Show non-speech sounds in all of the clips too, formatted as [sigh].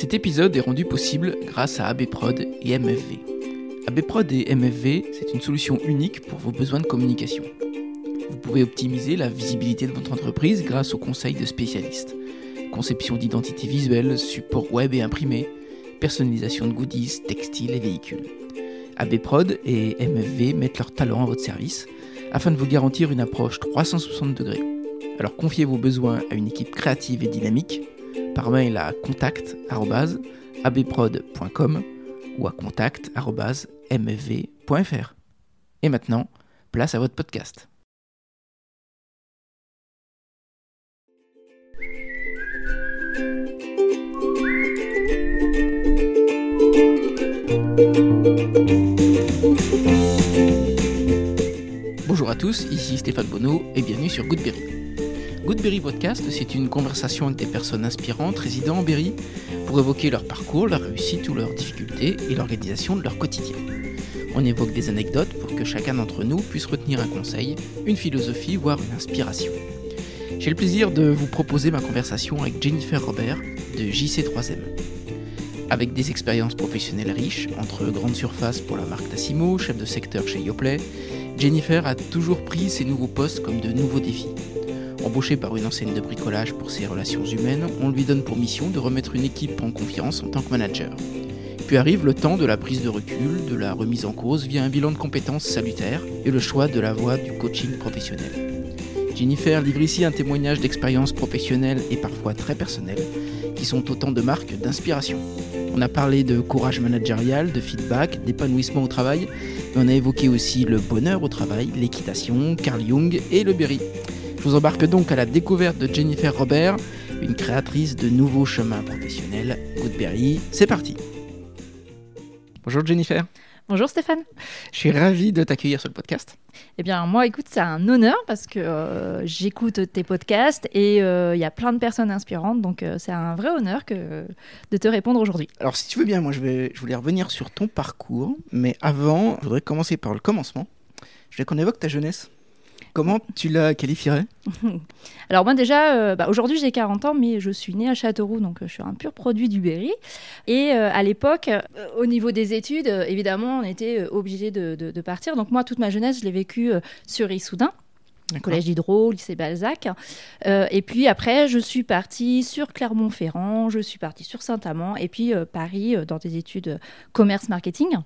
Cet épisode est rendu possible grâce à ABProd et MFV. ABProd et MFV, c'est une solution unique pour vos besoins de communication. Vous pouvez optimiser la visibilité de votre entreprise grâce aux conseils de spécialistes. Conception d'identité visuelle, support web et imprimé, personnalisation de goodies, textiles et véhicules. ABProd et MFV mettent leur talent à votre service afin de vous garantir une approche 360 degrés. Alors confiez vos besoins à une équipe créative et dynamique par mail à contact@abprod.com ou à contact@mfv.fr. Et maintenant, place à votre podcast. Bonjour à tous, ici Stéphane Bonneau et bienvenue sur Goodberry. Goodberry Podcast, c'est une conversation avec des personnes inspirantes résidant en Berry pour évoquer leur parcours, leur réussite ou leurs difficultés et l'organisation de leur quotidien. On évoque des anecdotes pour que chacun d'entre nous puisse retenir un conseil, une philosophie, voire une inspiration. J'ai le plaisir de vous proposer ma conversation avec Jennifer Robert de JC3M. Avec des expériences professionnelles riches, entre grandes surfaces pour la marque Tassimo, chef de secteur chez Yoplait, Jennifer a toujours pris ses nouveaux postes comme de nouveaux défis. Embauchée par une enseigne de bricolage pour ses relations humaines, on lui donne pour mission de remettre une équipe en confiance en tant que manager. Puis arrive le temps de la prise de recul, de la remise en cause via un bilan de compétences salutaires et le choix de la voie du coaching professionnel. Jennifer livre ici un témoignage d'expériences professionnelles et parfois très personnelles, qui sont autant de marques d'inspiration. On a parlé de courage managérial, de feedback, d'épanouissement au travail, mais on a évoqué aussi le bonheur au travail, l'équitation, Carl Jung et le Berry. Je vous embarque donc à la découverte de Jennifer Robert, une créatrice de nouveaux chemins professionnels. Goodberry, c'est parti. Bonjour Jennifer. Bonjour Stéphane. Je suis ravi de t'accueillir sur le podcast. Eh bien, moi, écoute, c'est un honneur parce que euh, j'écoute tes podcasts et euh, il y a plein de personnes inspirantes, donc euh, c'est un vrai honneur que, de te répondre aujourd'hui. Alors, si tu veux bien, moi, je, vais, je voulais revenir sur ton parcours, mais avant, je voudrais commencer par le commencement. Je voulais qu'on évoque ta jeunesse. Comment tu la qualifierais [laughs] Alors moi déjà, euh, bah, aujourd'hui j'ai 40 ans, mais je suis née à Châteauroux, donc euh, je suis un pur produit du Berry. Et euh, à l'époque, au niveau des études, évidemment, on était obligé de, de, partir. Donc moi, toute ma jeunesse, je l'ai vécue sur Issoudun. Collège d'Hydro, lycée Balzac. et puis après, je suis partie sur Clermont-Ferrand, je suis partie sur Saint-Amand, et puis Paris dans des études commerce-marketing.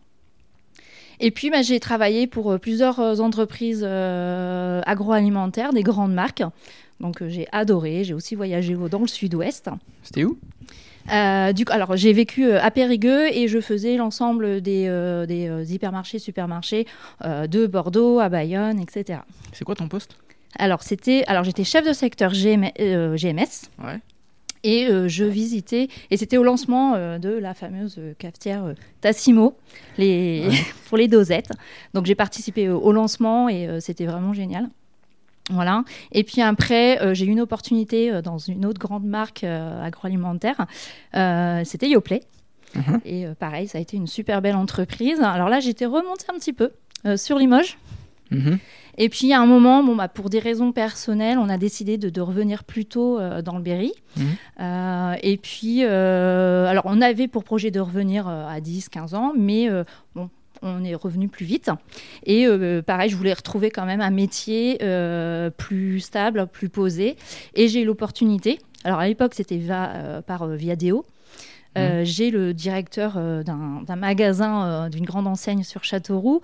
Et puis, bah, j'ai travaillé pour euh, plusieurs euh, entreprises euh, agroalimentaires, des grandes marques. Donc, j'ai adoré. J'ai aussi voyagé dans le sud-ouest. C'était où? Du alors j'ai vécu à Périgueux et je faisais l'ensemble des, des hypermarchés, supermarchés de Bordeaux à Bayonne, etc. C'est quoi ton poste? Alors c'était, alors j'étais chef de secteur GMS. Ouais et euh, je visitais, et c'était au lancement euh, de la fameuse cafetière euh, Tassimo les, [laughs] pour les dosettes. Donc j'ai participé au lancement et c'était vraiment génial. Voilà. Et puis après, j'ai eu une opportunité dans une autre grande marque agroalimentaire. C'était Yoplait. Mhm. Et pareil, ça a été une super belle entreprise. Alors là, j'étais remontée un petit peu sur Limoges. Mhm. Et puis, à un moment, bon, bah, pour des raisons personnelles, on a décidé de, revenir plus tôt euh, dans le Berry. Mhm. Euh, et puis, euh, alors, on avait pour projet de revenir à 10, 15 ans, mais bon, on est revenu plus vite. Et pareil, je voulais retrouver quand même un métier plus stable, plus posé. Et j'ai eu l'opportunité. Alors, à l'époque, c'était par Viadeo. Euh, mmh. J'ai le directeur euh, d'un magasin euh, d'une grande enseigne sur Châteauroux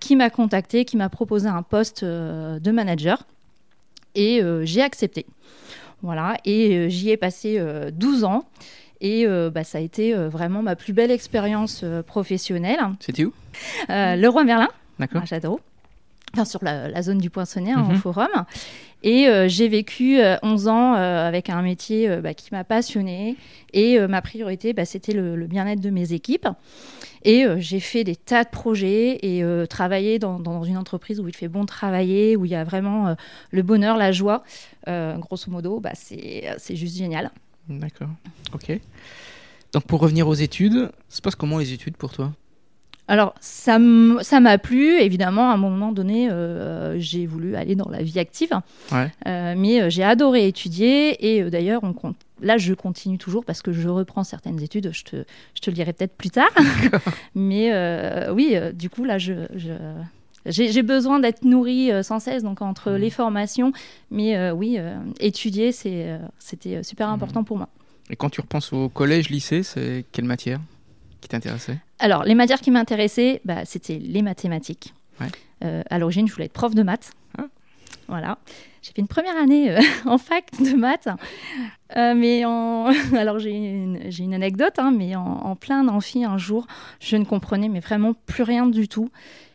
qui m'a contacté, qui m'a proposé un poste de manager et j'ai accepté. Voilà, et j'y ai passé 12 ans. Et bah, ça a été vraiment ma plus belle expérience professionnelle. C'était où? Le Roi Merlin, à Châteauroux. Enfin, sur la, zone du Poinçonnet, en mmh. forum. Et euh, j'ai vécu 11 euh, ans euh, avec un métier bah, qui m'a passionnée. Et ma priorité, bah, c'était le, bien-être de mes équipes. Et j'ai fait des tas de projets et travaillé dans, une entreprise où il fait bon travailler, où il y a vraiment le bonheur, la joie. grosso modo, bah, c'est juste génial. D'accord. Ok. Donc pour revenir aux études, ça se passe comment les études pour toi? Alors, ça m'a plu, évidemment, à un moment donné, j'ai voulu aller dans la vie active. mais j'ai adoré étudier et d'ailleurs, on compte là, je continue toujours parce que je reprends certaines études. Je te, je te le dirai peut-être plus tard. [laughs] Mais euh, oui, euh, du coup, là, je, j'ai besoin d'être nourrie euh, sans cesse, donc entre mmh. les formations. Mais oui, étudier, c'était super mmh. important pour moi. Et quand tu repenses au collège, lycée, c'est quelle matière qui t'intéressait? Alors, les matières qui m'intéressaient, bah, c'était les mathématiques. à l'origine, je voulais être prof de maths. Ah. Voilà. J'ai fait une première année euh, [laughs] en fac de maths. Euh, mais en... [laughs] alors j'ai une, une, anecdote, hein, mais en, plein amphi un jour, je ne comprenais mais vraiment plus rien du tout.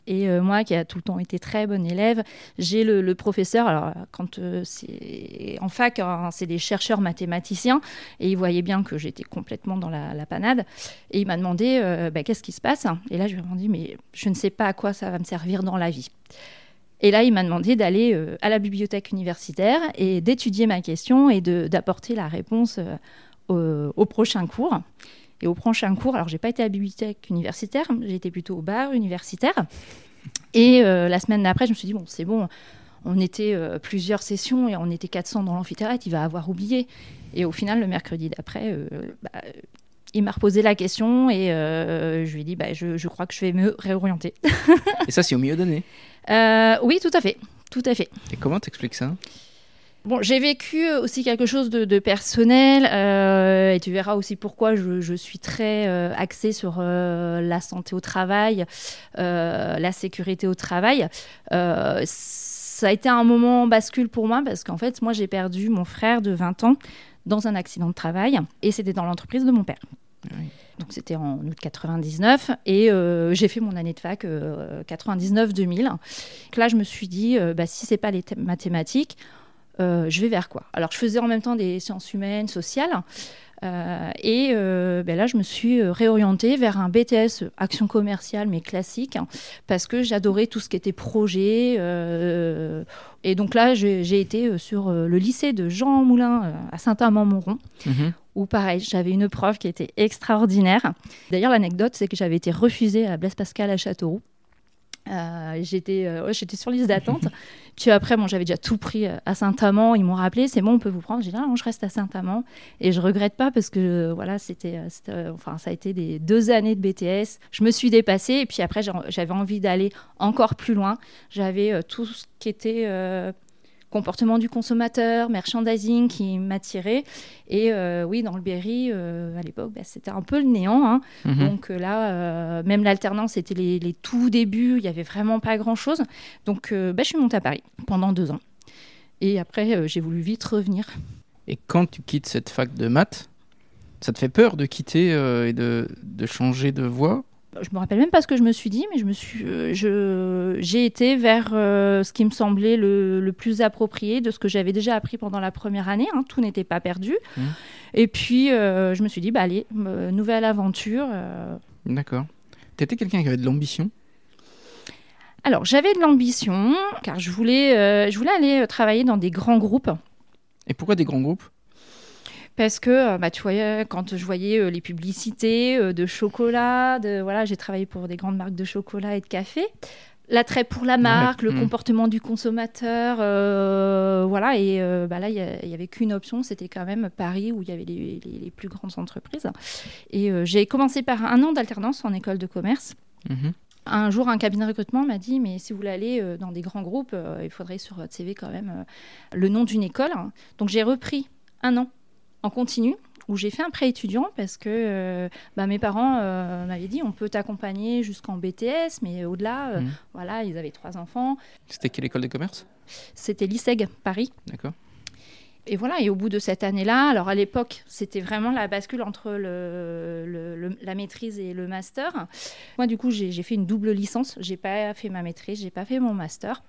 Et euh, moi, qui a tout le temps été très bonne élève, j'ai le, professeur. Alors, quand c'est en fac, hein, c'est des chercheurs mathématiciens, et il voyait bien que j'étais complètement dans la, panade. Et il m'a demandé bah, qu'est-ce qui se passe? Et là, je lui ai dit mais je ne sais pas à quoi ça va me servir dans la vie. Et là, il m'a demandé d'aller euh, à la bibliothèque universitaire et d'étudier ma question et d'apporter la réponse euh, au, prochain cours. Et au prochain cours, alors j'ai pas été à la bibliothèque universitaire, j'ai été plutôt au bar universitaire. Et euh, la semaine d'après, je me suis dit, bon, c'est bon, on était plusieurs sessions et on était 400 dans l'amphithéâtre, il va avoir oublié. Et au final, le mercredi d'après, bah, il m'a reposé la question et je lui ai dit, bah, je, je, crois que je vais me réorienter. et ça, c'est au milieu d'année? Euh, oui, tout à fait. Tout à fait. Et comment t'expliques ça? Bon, j'ai vécu aussi quelque chose de, personnel euh, et tu verras aussi pourquoi je, suis très euh, axée sur la santé au travail, la sécurité au travail. ça a été un moment bascule pour moi parce qu'en fait, moi, j'ai perdu mon frère de 20 ans dans un accident de travail et c'était dans l'entreprise de mon père. Oui. Donc c'était en août 99 et euh, j'ai fait mon année de fac 99-2000. Euh, là, je me suis dit, euh, bah, si c'est pas les mathématiques, je vais vers quoi? Alors je faisais en même temps des sciences humaines, sociales. et ben là, je me suis réorientée vers un BTS action commerciale, mais classique, parce que j'adorais tout ce qui était projet. et donc là, j'ai été sur le lycée de Jean Moulin à Saint-Amand-Montrond, mhm où pareil, j'avais une prof qui était extraordinaire. D'ailleurs, l'anecdote, c'est que j'avais été refusée à Blaise Pascal à Châteauroux. Euh, j'étais euh, j'étais sur liste d'attente. [laughs] Puis après, bon, j'avais déjà tout pris euh, à Saint-Amand. Ils m'ont rappelé, c'est bon, on peut vous prendre. J'ai dit, ah, non, je reste à Saint-Amand. Et je regrette pas parce que voilà, c'était, enfin, ça a été des deux années de BTS. Je me suis dépassée. Et puis après, j'avais envie d'aller encore plus loin. J'avais tout ce qui était comportement du consommateur, merchandising qui m'attirait. Et euh, oui, dans le Berry, euh, à l'époque, bah, c'était un peu le néant. Hein. Mhm. Donc euh, là, même l'alternance, c'était les, tout débuts, il n'y avait vraiment pas grand-chose. Donc bah, je suis montée à Paris pendant deux ans. Et après, j'ai voulu vite revenir. Et quand tu quittes cette fac de maths, ça te fait peur de quitter et de, de changer de voie? Je me rappelle même pas ce que je me suis dit, mais je me suis, euh, je, j'ai été vers euh, ce qui me semblait le, le, plus approprié de ce que j'avais déjà appris pendant la première année. Hein. tout n'était pas perdu. Mmh. Et puis, euh, je me suis dit, bah allez, nouvelle aventure. D'accord. Tu étais quelqu'un qui avait de l'ambition? Alors, j'avais de l'ambition, car je voulais, je voulais aller travailler dans des grands groupes. Et pourquoi des grands groupes? Parce que euh, bah, tu voyais, quand je voyais euh, les publicités euh, de chocolat, de, voilà, j'ai travaillé pour des grandes marques de chocolat et de café. L'attrait pour la marque, le mm. comportement du consommateur, voilà. Et bah, là, il n'y avait qu'une option, c'était quand même Paris où il y avait les, plus grandes entreprises. Et j'ai commencé par un an d'alternance en école de commerce. Mm-hmm. Un jour, un cabinet de recrutement m'a dit, mais si vous voulez aller dans des grands groupes, il faudrait sur votre CV quand même le nom d'une école. Donc j'ai repris un an en continu où j'ai fait un prêt étudiant parce que euh, bah, mes parents euh, m'avaient dit on peut t'accompagner jusqu'en BTS, mais au-delà, euh, mmh. voilà, ils avaient trois enfants. C'était quelle école de commerce? C'était l'ISEG, Paris. D'accord. Et voilà, et au bout de cette année-là, alors à l'époque, c'était vraiment la bascule entre le, la maîtrise et le master. Moi, du coup, j'ai fait une double licence. J'ai pas fait ma maîtrise, j'ai pas fait mon master.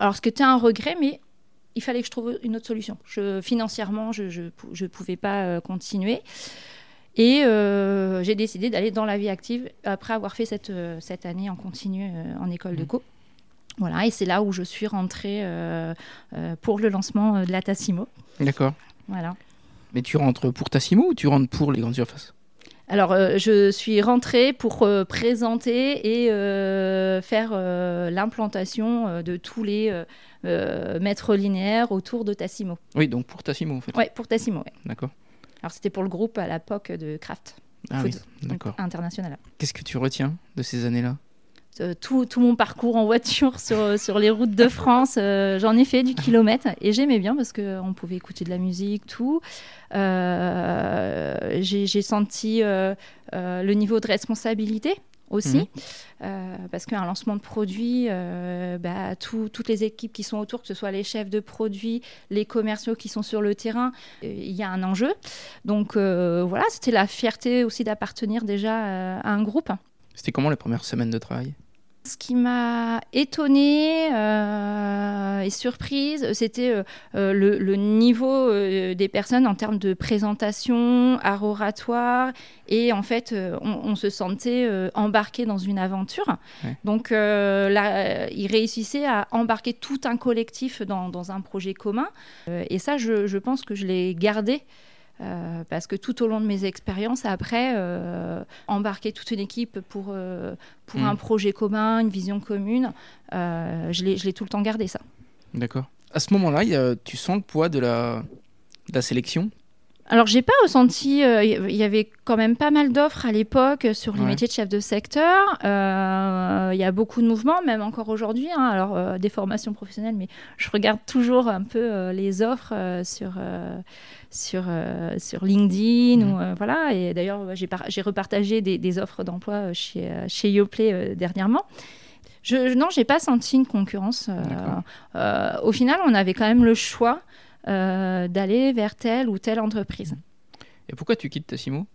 Alors, ce qui était un regret, mais il fallait que je trouve une autre solution. Je, financièrement, je ne pouvais pas euh, continuer. Et euh, j'ai décidé d'aller dans la vie active après avoir fait cette, euh, cette année en continu en école de mmh. co. Voilà, et c'est là où je suis rentrée pour le lancement de la Tassimo. D'accord. Voilà. Mais tu rentres pour Tassimo ou tu rentres pour les grandes surfaces? Alors, euh, je suis rentrée pour euh, présenter et faire l'implantation de tous les maîtres linéaires autour de Tassimo. Oui, donc pour Tassimo, en fait. Oui, pour Tassimo, oui. D'accord. Alors, c'était pour le groupe à l'époque de Kraft. Ah oui, d'accord. International. Qu'est-ce que tu retiens de ces années-là? euh, tout, tout, mon parcours en voiture sur, euh, sur les routes de France. Euh, j'en ai fait du kilomètre et j'aimais bien parce qu'on pouvait écouter de la musique, tout. J'ai senti le niveau de responsabilité aussi, mhm. parce qu'un lancement de produit, bah, toutes les équipes qui sont autour, que ce soit les chefs de produits, les commerciaux qui sont sur le terrain, il y a un enjeu. Donc voilà, c'était la fierté aussi d'appartenir déjà à un groupe. C'était comment les premières semaines de travail? Ce qui m'a étonnée euh, et surprise, c'était euh, euh, le, niveau des personnes en termes de présentation, art oratoire, et en fait, on, se sentait embarqué dans une aventure. Donc, là, ils réussissaient à embarquer tout un collectif dans, un projet commun, et ça, je, je pense que je l'ai gardé. Euh, parce que tout au long de mes expériences, après, euh, embarquer toute une équipe pour, euh, pour hmm. un projet commun, une vision commune, je l'ai tout le temps gardé ça. D'accord. À ce moment-là, tu sens le poids de la, de la sélection? Alors, j'ai pas ressenti. Il y avait quand même pas mal d'offres à l'époque sur les métiers de chef de secteur. Il y a beaucoup de mouvements, même encore aujourd'hui. Hein. alors, des formations professionnelles, mais je regarde toujours un peu les offres sur sur, euh, sur LinkedIn. Ou, mmh. euh, voilà. Et d'ailleurs, j'ai, repartagé des, offres d'emploi euh, chez, chez Yoplait dernièrement. Je, non, j'ai pas senti une concurrence. au final, on avait quand même le choix d'aller vers telle ou telle entreprise. Et pourquoi tu quittes Tassimo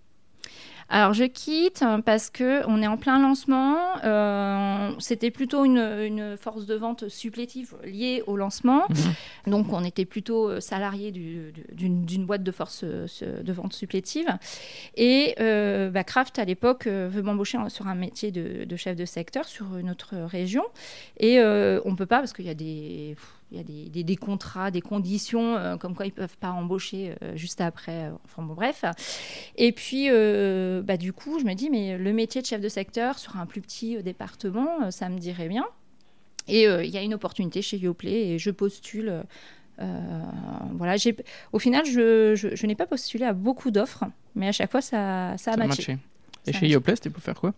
alors je quitte parce que on est en plein lancement. Euh, c'était plutôt une, force de vente supplétive liée au lancement. Mhm. Donc on était plutôt euh, salarié d'une boîte de force euh, de vente supplétive. Et bah, Kraft à l'époque veut m'embaucher sur un métier de, chef de secteur sur une autre région. Et on peut pas parce qu'il y a des il y a des, contrats, des conditions, euh, comme quoi ils ne peuvent pas embaucher euh, juste après. Euh, enfin bon, bref. Et puis, bah, du coup, je me dis, mais le métier de chef de secteur sur un plus petit département, ça me dirait bien. Et il y a une opportunité chez Yoplait et je postule. voilà, au final, je, je, n'ai pas postulé à beaucoup d'offres, mais à chaque fois, ça, ça a matché. Et chez Yoplait, c'était pour faire quoi?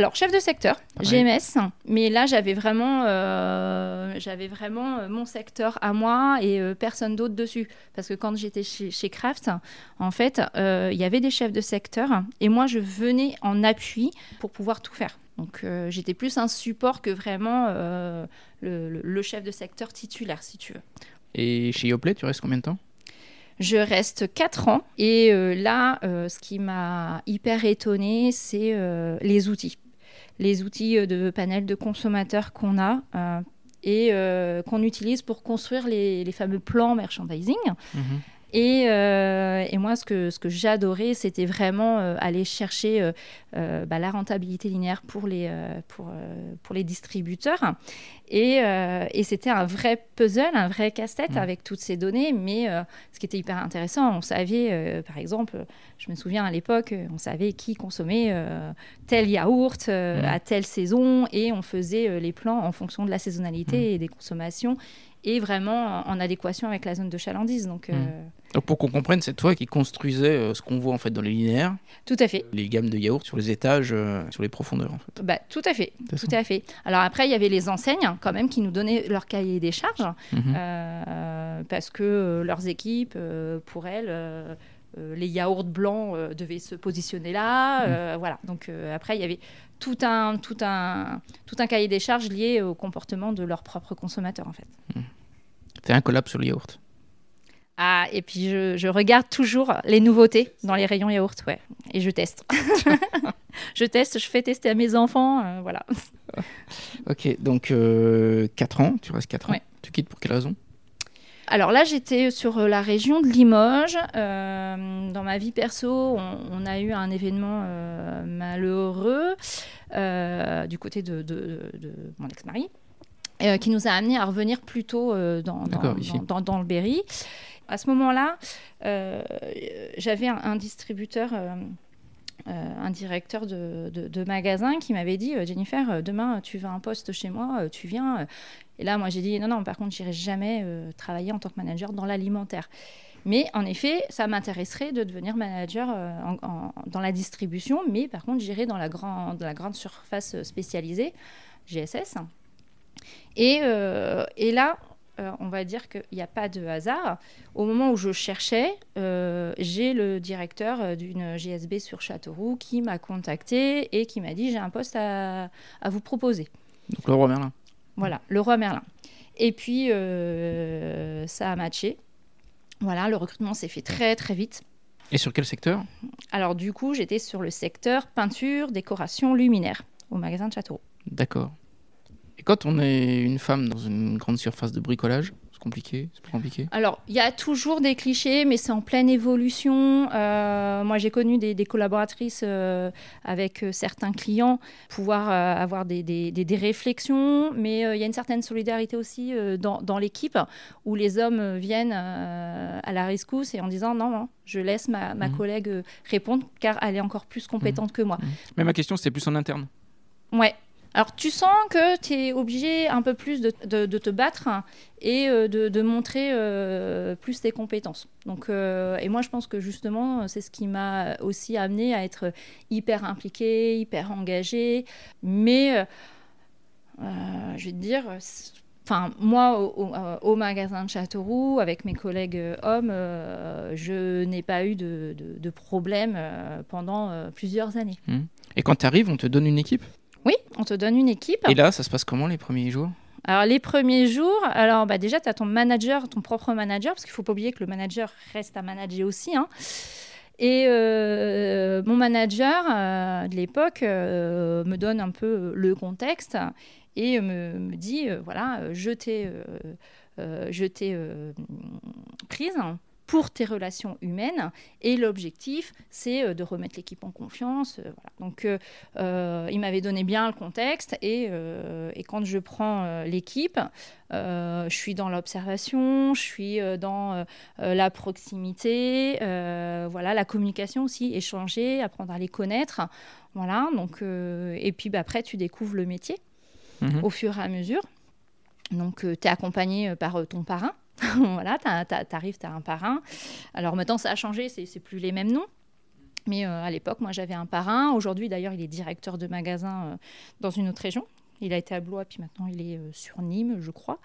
Alors, chef de secteur, GMS, mais là, j'avais vraiment, euh, j'avais vraiment euh, mon secteur à moi et euh, personne d'autre dessus. Parce que quand j'étais chez, chez, Kraft, en fait, il y avait des chefs de secteur et moi, je venais en appui pour pouvoir tout faire. Donc, j'étais plus un support que vraiment le, le, chef de secteur titulaire, si tu veux. Et chez Yoplait, tu restes combien de temps? Je reste 4 ans et euh, là, euh, ce qui m'a hyper étonnée, c'est euh, les outils. Les outils de panel de consommateurs qu'on a et qu'on utilise pour construire les, fameux plans merchandising. Euh, et, moi, ce que, ce que j'adorais, c'était vraiment euh, aller chercher euh, bah, la rentabilité linéaire pour les, pour, pour les distributeurs. Et, et c'était un vrai puzzle, un vrai casse-tête mmh. avec toutes ces données. Mais ce qui était hyper intéressant, on savait, par exemple, je me souviens à l'époque, on savait qui consommait tel yaourt mmh. à telle saison et on faisait les plans en fonction de la saisonnalité mmh. et des consommations et vraiment en adéquation avec la zone de chalandise. Donc, donc pour qu'on comprenne, c'est toi qui construisais euh, ce qu'on voit en fait dans les linéaires. Tout à fait. Les gammes de yaourt sur les étages, euh, sur les profondeurs en fait. Bah, tout à fait. Tout à fait. Alors après, il y avait les enseignes quand même qui nous donnaient leur cahier des charges euh, parce que leurs équipes, pour elles, les yaourts blancs devaient se positionner là. Mhm. Voilà. Donc après, il y avait tout un, tout, un, tout un cahier des charges lié au comportement de leurs propres consommateurs en fait. Mhm. C'était un collab sur le yaourt? Ah, et puis je, regarde toujours les nouveautés dans les rayons yaourt, ouais. Et je teste. [laughs] je teste, je fais tester à mes enfants, euh, voilà. ok, donc 4 euh, ans, tu restes 4 ans. Tu quittes pour quelle raison? Alors là, j'étais sur euh, la région de Limoges. dans ma vie perso, on, a eu un événement malheureux du côté de, mon ex-mari. qui nous a amené à revenir plutôt dans, dans, dans, le Berry. À ce moment-là, euh, j'avais un, distributeur euh, un directeur de, magasin qui m'avait dit Jennifer, demain tu vas un poste chez moi, tu viens. Et là, moi j'ai dit non, non, par contre, j'irai jamais travailler en tant que manager dans l'alimentaire. Mais en effet, ça m'intéresserait de devenir manager dans la distribution, mais par contre, j'irai dans, la dans la grande surface spécialisée, GSS. Et, et là, euh, on va dire qu'il n'y a pas de hasard. Au moment où je cherchais, euh, j'ai le directeur euh, d'une GSB sur Châteauroux qui m'a contacté et qui m'a dit j'ai un poste à, vous proposer. Donc le roi Merlin. Voilà, le roi Merlin. Et puis ça a matché. Voilà, le recrutement s'est fait très très vite. Et sur quel secteur? Alors du coup, j'étais sur le secteur peinture, décoration, luminaire au magasin de Châteauroux. D'accord. Et quand on est une femme dans une grande surface de bricolage, c'est compliqué C'est pas compliqué Alors, il y a toujours des clichés, mais c'est en pleine évolution. Euh, moi, j'ai connu des, collaboratrices euh, avec euh, certains clients pouvoir avoir des, des, réflexions, mais il y a une certaine solidarité aussi dans, dans l'équipe où les hommes viennent à la rescousse et en disant non, non, je laisse ma, ma mmh. collègue répondre car elle est encore plus compétente mmh. que moi. Mmh. Mais ma question, c'était plus en interne. Ouais, alors tu sens que tu es obligé un peu plus de, te battre et euh, de, montrer euh, plus tes compétences. Donc, euh, et moi je pense que justement c'est ce qui m'a aussi amené à être hyper impliqué, hyper engagé. Mais je vais te dire, enfin moi au, magasin de Châteauroux avec mes collègues hommes, je n'ai pas eu de, de problème pendant plusieurs années. Mmh. Et quand tu arrives, on te donne une équipe? Oui, on te donne une équipe. Et là, ça se passe comment les premiers jours? Alors les premiers jours, alors bah, déjà tu as ton manager, ton propre manager, parce qu'il ne faut pas oublier que le manager reste à manager aussi. Hein. Et euh, mon manager euh, de l'époque euh, me donne un peu le contexte et me, me dit, voilà, je t'ai prise pour tes relations humaines. Et l'objectif, c'est euh, de remettre l'équipe en confiance. Euh, Donc, euh, il m'avait donné bien le contexte. Et, et quand je prends l'équipe, je suis dans l'observation, je suis dans la proximité, voilà, la communication aussi, échanger, apprendre à les connaître. Voilà, donc, et puis bah, après, tu découvres le métier mhm. au fur et à mesure. Donc, tu es accompagné par ton parrain. [laughs] voilà, tu arrives, tu as un parrain. Alors maintenant, ça a changé, c'est plus les mêmes noms. Mais euh, à l'époque, moi, j'avais un parrain. Aujourd'hui, d'ailleurs, il est directeur de magasin euh, dans une autre région. Il a été à Blois, puis maintenant, il est euh, sur Nîmes, je crois.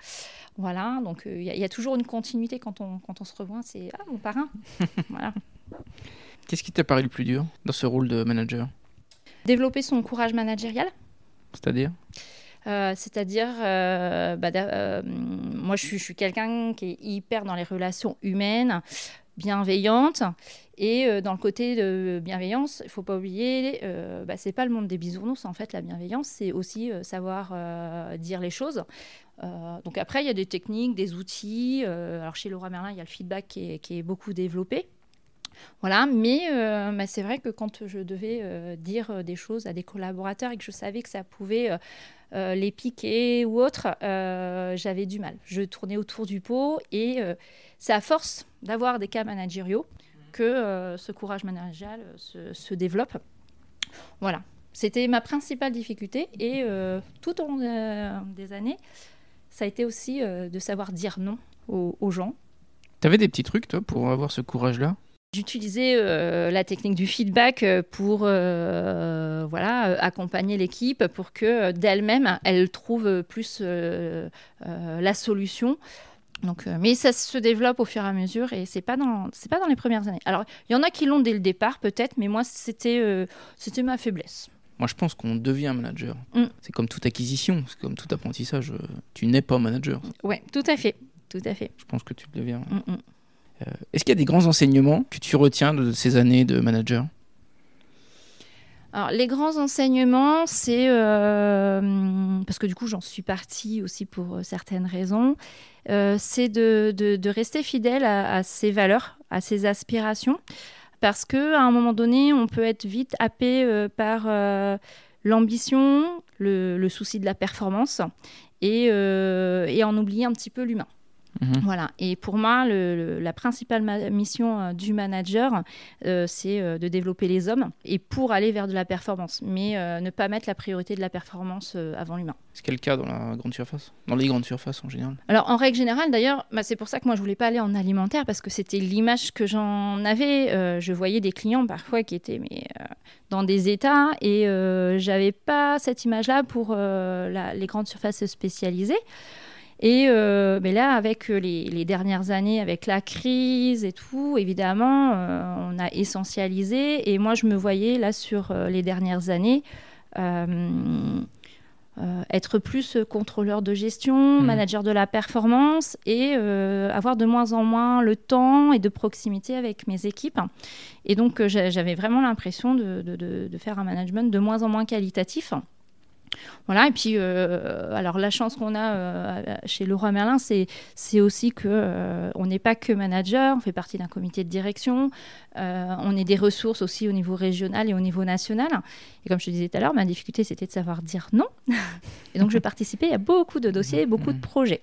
Voilà, donc il y, a toujours une continuité quand on, quand on se revoit. C'est Ah, mon parrain [laughs] Voilà. Qu'est-ce qui t'a paru le plus dur dans ce rôle de manager? Développer son courage managérial. C'est-à-dire? Euh, c'est-à-dire, euh, bah, euh, moi, je suis, quelqu'un qui est hyper dans les relations humaines, bienveillante. Et dans le côté de bienveillance, il faut pas oublier, bah, c'est pas le monde des bisounours. En fait, la bienveillance, c'est aussi savoir dire les choses. donc après, il y a des techniques, des outils. alors chez Laura Merlin, il y a le feedback qui est, beaucoup développé. Voilà, mais bah, c'est vrai que quand je devais dire des choses à des collaborateurs et que je savais que ça pouvait euh, les piquer ou autre, euh, j'avais du mal. Je tournais autour du pot et euh, c'est à force d'avoir des cas managériaux que ce courage managérial se, développe. Voilà, c'était ma principale difficulté et tout au long des années, ça a été aussi de savoir dire non aux, aux gens. Tu avais des petits trucs, toi, pour avoir ce courage-là? J'utilisais euh, la technique du feedback euh, pour euh, voilà, accompagner l'équipe pour que d'elle-même, elle trouve plus la solution. Donc, mais ça se développe au fur et à mesure et c'est pas dans c'est pas dans les premières années. Alors il y en a qui l'ont dès le départ peut-être, mais moi c'était c'était ma faiblesse. Moi, je pense qu'on devient manager. Mm. C'est comme toute acquisition, c'est comme tout apprentissage. Tu n'es pas manager. Oui, tout à fait, tout à fait. Je pense que tu le deviens. Mm, mm. Euh, est-ce qu'il y a des grands enseignements que tu retiens de ces années de manager? Alors, les grands enseignements, c'est euh, parce que du coup, j'en suis partie aussi pour euh, certaines raisons. c'est de, rester fidèle à, ses valeurs, à ses aspirations, parce que à un moment donné, on peut être vite happé par l'ambition, le, souci de la performance, et en oublier un petit peu l'humain. Mhm. Voilà. Et pour moi, la principale mission euh, du manager, euh, c'est euh, de développer les hommes et pour aller vers de la performance, mais ne pas mettre la priorité de la performance avant l'humain. C'est quel cas dans la grande surface? Dans les grandes surfaces en général? Alors en règle générale, d'ailleurs, bah, c'est pour ça que moi je voulais pas aller en alimentaire parce que c'était l'image que j'en avais. je voyais des clients parfois qui étaient mais, dans des états et j'avais pas cette image-là pour les grandes surfaces spécialisées. Et euh, mais là, avec euh, les, dernières années, avec la crise et tout, évidemment, euh, on a essentialisé. Et moi, je me voyais là sur les dernières années être plus contrôleur de gestion, mmh. manager de la performance et avoir de moins en moins le temps et de proximité avec mes équipes. Et donc, j'avais vraiment l'impression de, de, faire un management de moins en moins qualitatif. Voilà, et puis, euh, alors la chance qu'on a euh, chez Leroy Merlin, c'est, c'est aussi qu'on euh, on n'est pas que manager, on fait partie d'un comité de direction, on est des ressources aussi au niveau régional et au niveau national. Et comme je te disais tout à l'heure, ma difficulté, c'était de savoir dire non. [laughs] et donc, je participais à beaucoup de dossiers, beaucoup de projets.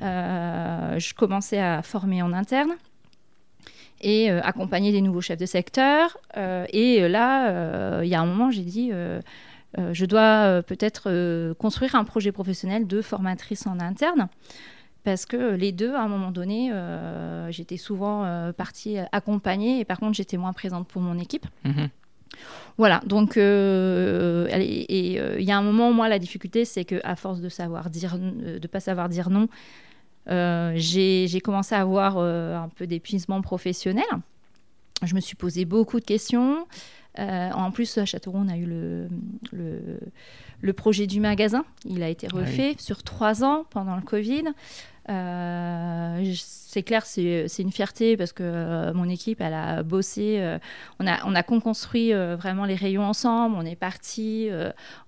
je commençais à former en interne et accompagner des nouveaux chefs de secteur. et là, il y a un moment, j'ai dit euh, je dois euh, peut-être euh, construire un projet professionnel de formatrice en interne parce que les deux, à un moment donné, j'étais souvent partie accompagnée et par contre, j'étais moins présente pour mon équipe. Mhm. Voilà, donc et il y a un moment, moi, la difficulté, c'est que à force de savoir dire, de pas savoir dire non, j'ai commencé à avoir un peu d'épuisement professionnel. Je me suis posé beaucoup de questions. Euh, en plus, à Châteauroux, on a eu le, le, projet du magasin. Il a été ah refait sur trois ans pendant le Covid. Euh, c'est clair, c'est une fierté parce que euh, mon équipe, elle a bossé. on a, on a construit vraiment les rayons ensemble. On est parti,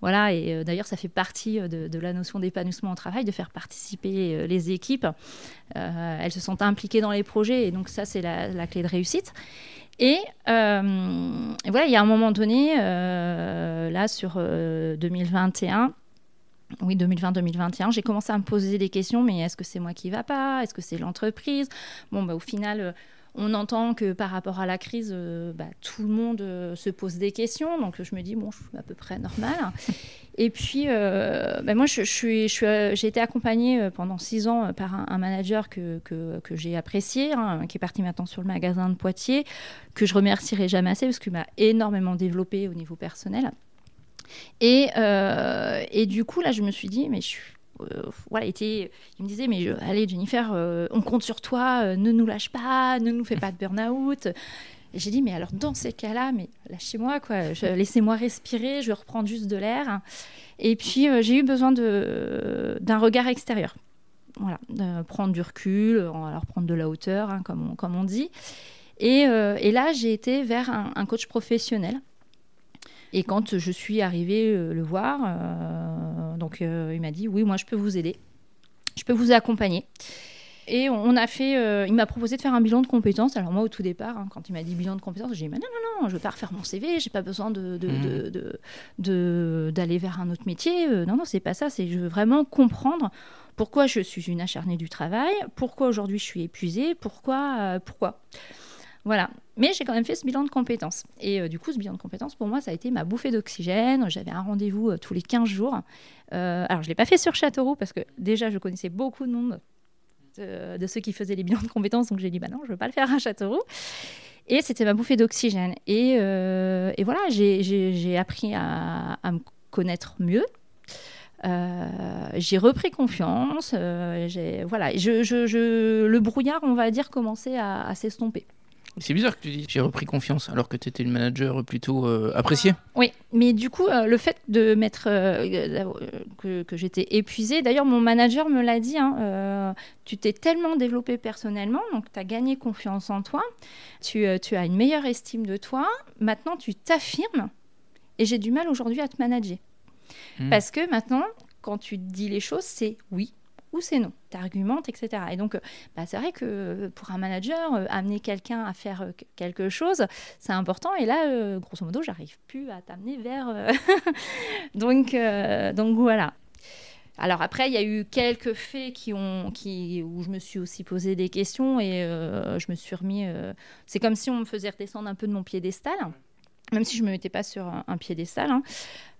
voilà. Et d'ailleurs, ça fait partie de, la notion d'épanouissement au travail, de faire participer les équipes. elles se sont impliquées dans les projets, et donc ça, c'est la, la, clé de réussite. Euh, et, voilà, il y a un moment donné, euh, là sur 2021, euh, oui, 2020-2021, j'ai commencé à me poser des questions, mais est-ce que c'est moi qui va pas? Est-ce que c'est l'entreprise? Bon, bah, au final, on entend que par rapport à la crise, euh, bah, tout le monde euh, se pose des questions. Donc je me dis, bon, je suis à peu près normal. [laughs] Et puis, euh, bah, moi, je, suis, j'ai été accompagnée pendant six ans par un, manager que, que, j'ai apprécié, hein, qui est parti maintenant sur le magasin de Poitiers, que je remercierai jamais assez parce qu'il m'a énormément développé au niveau personnel. Et, et, du coup, là, je me suis dit, mais je suis voilà, était, il me disait, mais allez Jennifer, euh, on compte sur toi, euh, ne nous lâche pas, ne nous fais pas de burn-out. J'ai dit, mais alors dans ces cas-là, mais lâchez-moi, quoi, laissez-moi respirer, je vais reprendre juste de l'air. Et puis j'ai eu besoin d'un regard extérieur. Voilà, prendre du recul, alors prendre de la hauteur, hein, comme, on, comme on dit. Et, là, j'ai été vers un coach professionnel et quand je suis arrivée euh, le voir, euh, donc euh, il m'a dit oui, moi je peux vous aider, je peux vous accompagner. Et on a fait, il m'a proposé de faire un bilan de compétences. Alors moi, au tout départ, hein, quand il m'a dit bilan de compétences, j'ai dit non, non, non, je veux pas refaire mon CV, j'ai pas besoin de, de, d'aller vers un autre métier. non, non, c'est pas ça. C'est je veux vraiment comprendre pourquoi je suis une acharnée du travail, pourquoi aujourd'hui je suis épuisée, pourquoi, pourquoi. Voilà. Mais j'ai quand même fait ce bilan de compétences. Et euh, du coup, ce bilan de compétences, pour moi, ça a été ma bouffée d'oxygène. J'avais un rendez-vous euh, tous les 15 jours. Euh, alors, je ne l'ai pas fait sur Châteauroux parce que déjà, je connaissais beaucoup de monde de, ceux qui faisaient les bilans de compétences. Donc, j'ai dit, bah non, je ne veux pas le faire à Châteauroux. Et c'était ma bouffée d'oxygène. Et, voilà, j'ai appris à, me connaître mieux. j'ai repris confiance. voilà, le brouillard, on va dire, commençait à s'estomper. C'est bizarre que tu dis j'ai repris confiance alors que tu étais une manager plutôt euh, appréciée. Oui, mais du coup, euh, le fait de mettre euh, que, j'étais épuisée, d'ailleurs, mon manager me l'a dit hein, tu t'es tellement développé personnellement, donc tu as gagné confiance en toi, tu, tu as une meilleure estime de toi, maintenant tu t'affirmes et j'ai du mal aujourd'hui à te manager. Hmm. Parce que maintenant, quand tu dis les choses, c'est oui, ou c'est non. Tu argumentes, etc. Et donc, euh, bah, c'est vrai que euh, pour un manager, euh, amener quelqu'un à faire quelque chose, c'est important. Et là, grosso modo, j'arrive plus à t'amener vers. [laughs] donc, donc voilà. Alors après, il y a eu quelques faits qui ont, qui, où je me suis aussi posé des questions et je me suis remis. C'est comme si on me faisait redescendre un peu de mon piédestal, même si je ne me mettais pas sur un, piédestal. Hein.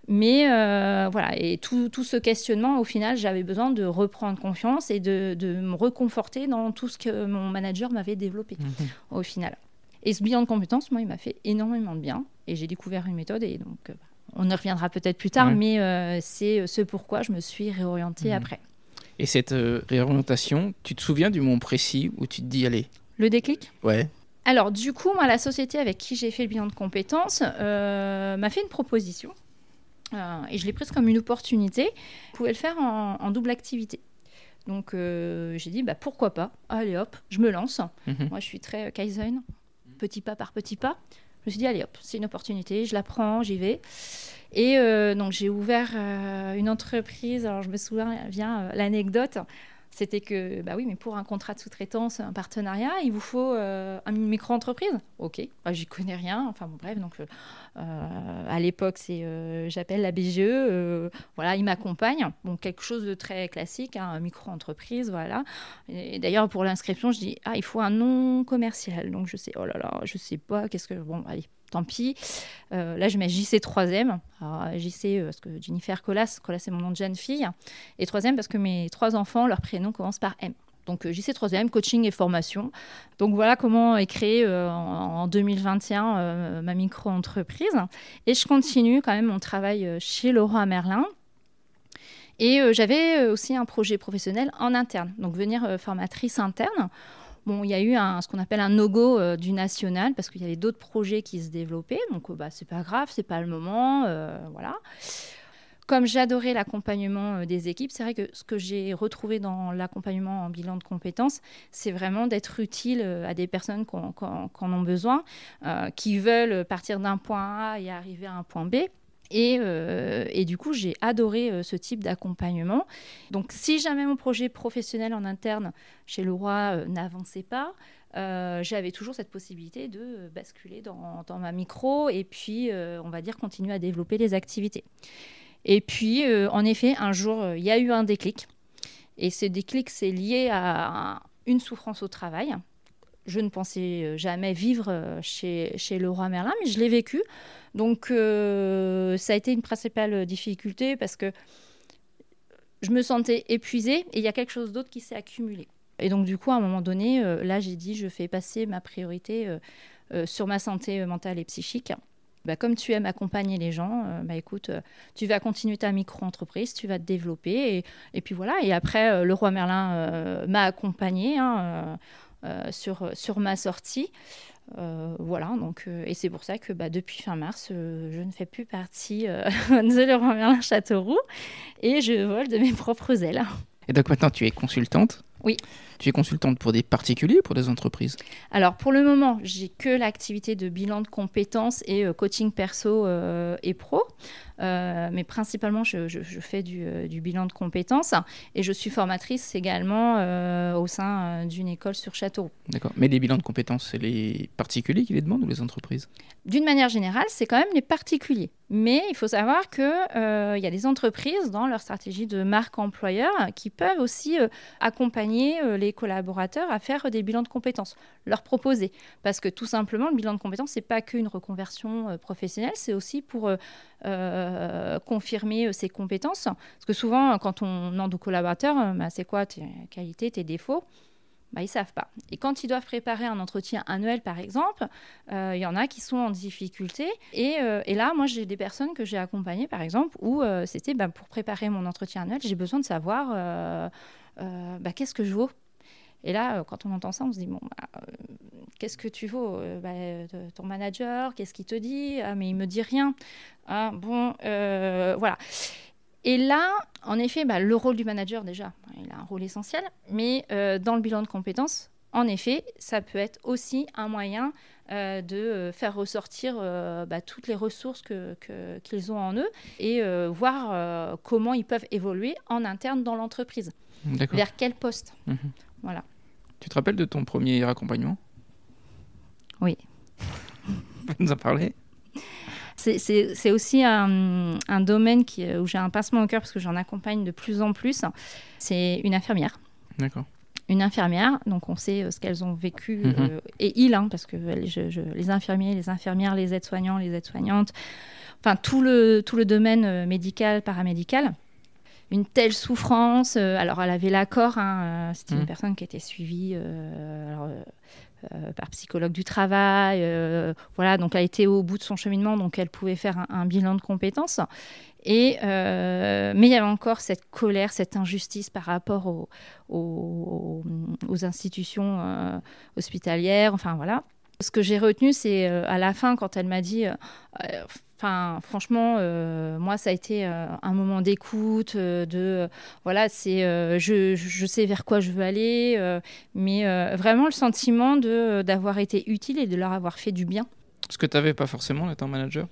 Mais euh, voilà, et tout, tout, ce questionnement, au final, j'avais besoin de reprendre confiance et de, de, me reconforter dans tout ce que mon manager m'avait développé, mhm. au final. Et ce bilan de compétences, moi, il m'a fait énormément de bien. Et j'ai découvert une méthode et donc on y reviendra peut-être plus tard, mais euh, c'est ce pourquoi je me suis réorientée mhm. après. Et cette euh, réorientation, tu te souviens du moment précis où tu te dis allez Le déclic? Ouais. Alors du coup, moi, la société avec qui j'ai fait le bilan de compétences euh, m'a fait une proposition et je l'ai prise comme une opportunité. Je pouvais le faire en, double activité. Donc j'ai dit bah, pourquoi pas, allez hop, je me lance. Mhm. Moi je suis très Kaizen, petit pas par petit pas. Je me suis dit, allez hop, c'est une opportunité, je la prends, j'y vais. Et euh, donc j'ai ouvert euh, une entreprise. Alors je me souviens bien euh, l'anecdote c'était que, bah oui, mais pour un contrat de sous-traitance, un partenariat, il vous faut euh, une micro-entreprise. Ok, j'y connais rien. Enfin bon, bref, donc euh, à l'époque, c'est euh, j'appelle la BGE, voilà, il m'accompagne. Bon, quelque chose de très classique, hein, micro-entreprise, voilà. Et, d'ailleurs, pour l'inscription, je dis, ah, il faut un nom commercial. Donc je sais, oh là là, je sais pas, qu'est-ce que. Bon, allez, tant pis. Euh, là, je mets JC 3e. JC, parce que Jennifer Colas, Colas c'est mon nom de jeune fille. Et 3 parce que mes trois enfants, leur prénom commence par M. Donc euh, JC 3e, coaching et formation. Donc voilà comment est créée euh, en, 2021 ma micro-entreprise. Et je continue quand même mon travail chez Laurent Merlin. Et j'avais aussi un projet professionnel en interne, donc venir formatrice interne. Bon, il y a eu un, ce qu'on appelle un no-go euh, du national parce qu'il y avait d'autres projets qui se développaient. Donc, euh, bah, c'est pas grave, c'est pas le moment. Euh, voilà. Comme j'adorais l'accompagnement des équipes, c'est vrai que ce que j'ai retrouvé dans l'accompagnement en bilan de compétences, c'est vraiment d'être utile à des personnes qui en, ont besoin, qui veulent partir d'un point A et arriver à un point B. Euh, et, du coup, j'ai adoré euh, ce type d'accompagnement. Donc, si jamais mon projet professionnel en interne chez Leroy euh, n'avançait pas, j'avais toujours cette possibilité de basculer dans, ma micro et puis, on va dire, continuer à développer les activités. Et puis, en effet, un jour, il y a eu un déclic. Et ce déclic, c'est lié à une souffrance au travail. Je ne pensais jamais vivre chez, chez Leroy Merlin, mais je l'ai vécu. Donc euh, ça a été une principale difficulté parce que je me sentais épuisée et il y a quelque chose d'autre qui s'est accumulé. Et donc du coup, à un moment donné, euh, là j'ai dit, je fais passer ma priorité euh, sur ma santé mentale et psychique. Bah, comme tu aimes accompagner les gens, bah, écoute, tu vas continuer ta micro-entreprise, tu vas te développer. Et, puis voilà, et après, le roi Merlin m'a accompagné hein, sur, sur ma sortie. Euh, voilà, donc, euh, et c'est pour ça que bah, depuis fin mars, euh, je ne fais plus partie [laughs] de Leroy Merlin Châteauroux et je vole de mes [laughs] propres ailes. Et donc maintenant, tu es consultante? Oui. Tu es consultante pour des particuliers ou pour des entreprises? Alors pour le moment, j'ai que l'activité de bilan de compétences et coaching perso et pro. Euh, mais principalement, je, fais euh, du, bilan de compétences et je suis formatrice également euh, au sein d'une école sur Châteauroux. D'accord. Mais les bilans de compétences, c'est les particuliers qui les demandent ou les entreprises? D'une manière générale, c'est quand même les particuliers. Mais il faut savoir qu'il il y a des entreprises dans leur stratégie de marque employeur qui peuvent aussi accompagner les collaborateurs à faire des bilans de compétences, leur proposer. Parce que tout simplement, le bilan de compétences, c'est pas qu'une reconversion professionnelle, c'est aussi pour euh, confirmer euh, ses compétences. Parce que souvent, quand on demande aux collaborateurs, euh, bah, c'est quoi tes qualités, tes défauts bah, ils ne savent pas. Et quand ils doivent préparer un entretien annuel, par exemple, il y en a qui sont en difficulté. Et, là, moi, j'ai des personnes que j'ai accompagnées, par exemple, où c'était bah, pour préparer mon entretien annuel, j'ai besoin de savoir qu'est-ce que je vaux et là, quand on entend ça, on se dit bon, qu'est-ce que tu vaux bah, Ton manager, qu'est-ce qu'il te dit? Ah, mais il me dit rien. Ah, bon, euh, voilà. Et là, en effet, bah, le rôle du manager, déjà, il a un rôle essentiel, mais euh, dans le bilan de compétences, en effet, ça peut être aussi un moyen euh, de faire ressortir bah, toutes les ressources qu'ils que, ont en eux et voir comment ils peuvent évoluer en interne dans l'entreprise. Vers quel poste mhm. Voilà. Tu te rappelles de ton premier accompagnement Oui. [laughs] Tu nous en parler? C'est aussi un, un domaine qui, où j'ai un pincement au cœur parce que j'en accompagne de plus en plus. C'est une infirmière. D'accord une infirmière, donc on sait ce qu'elles ont vécu, mhm. et il, hein, parce que les infirmiers, les infirmières, les aides-soignants, les aides-soignantes, enfin tout le, tout le domaine médical, paramédical une telle souffrance. Euh, alors, elle avait l'accord, hein, euh, c'était une mmh. personne qui était suivie euh, par psychologue du travail. voilà, donc elle était au bout de son cheminement, donc elle pouvait faire un, bilan de compétences. Et, mais il y avait encore cette colère, cette injustice par rapport aux, aux institutions hospitalières. Enfin, voilà. Ce que j'ai retenu, c'est à la fin, quand elle m'a dit Enfin, franchement, euh, moi, ça a été euh, un moment d'écoute, euh, de voilà, c'est, je, je, sais vers quoi je veux aller, mais vraiment le sentiment de d'avoir été utile et de leur avoir fait du bien. Ce que tu n'avais pas forcément étant manager?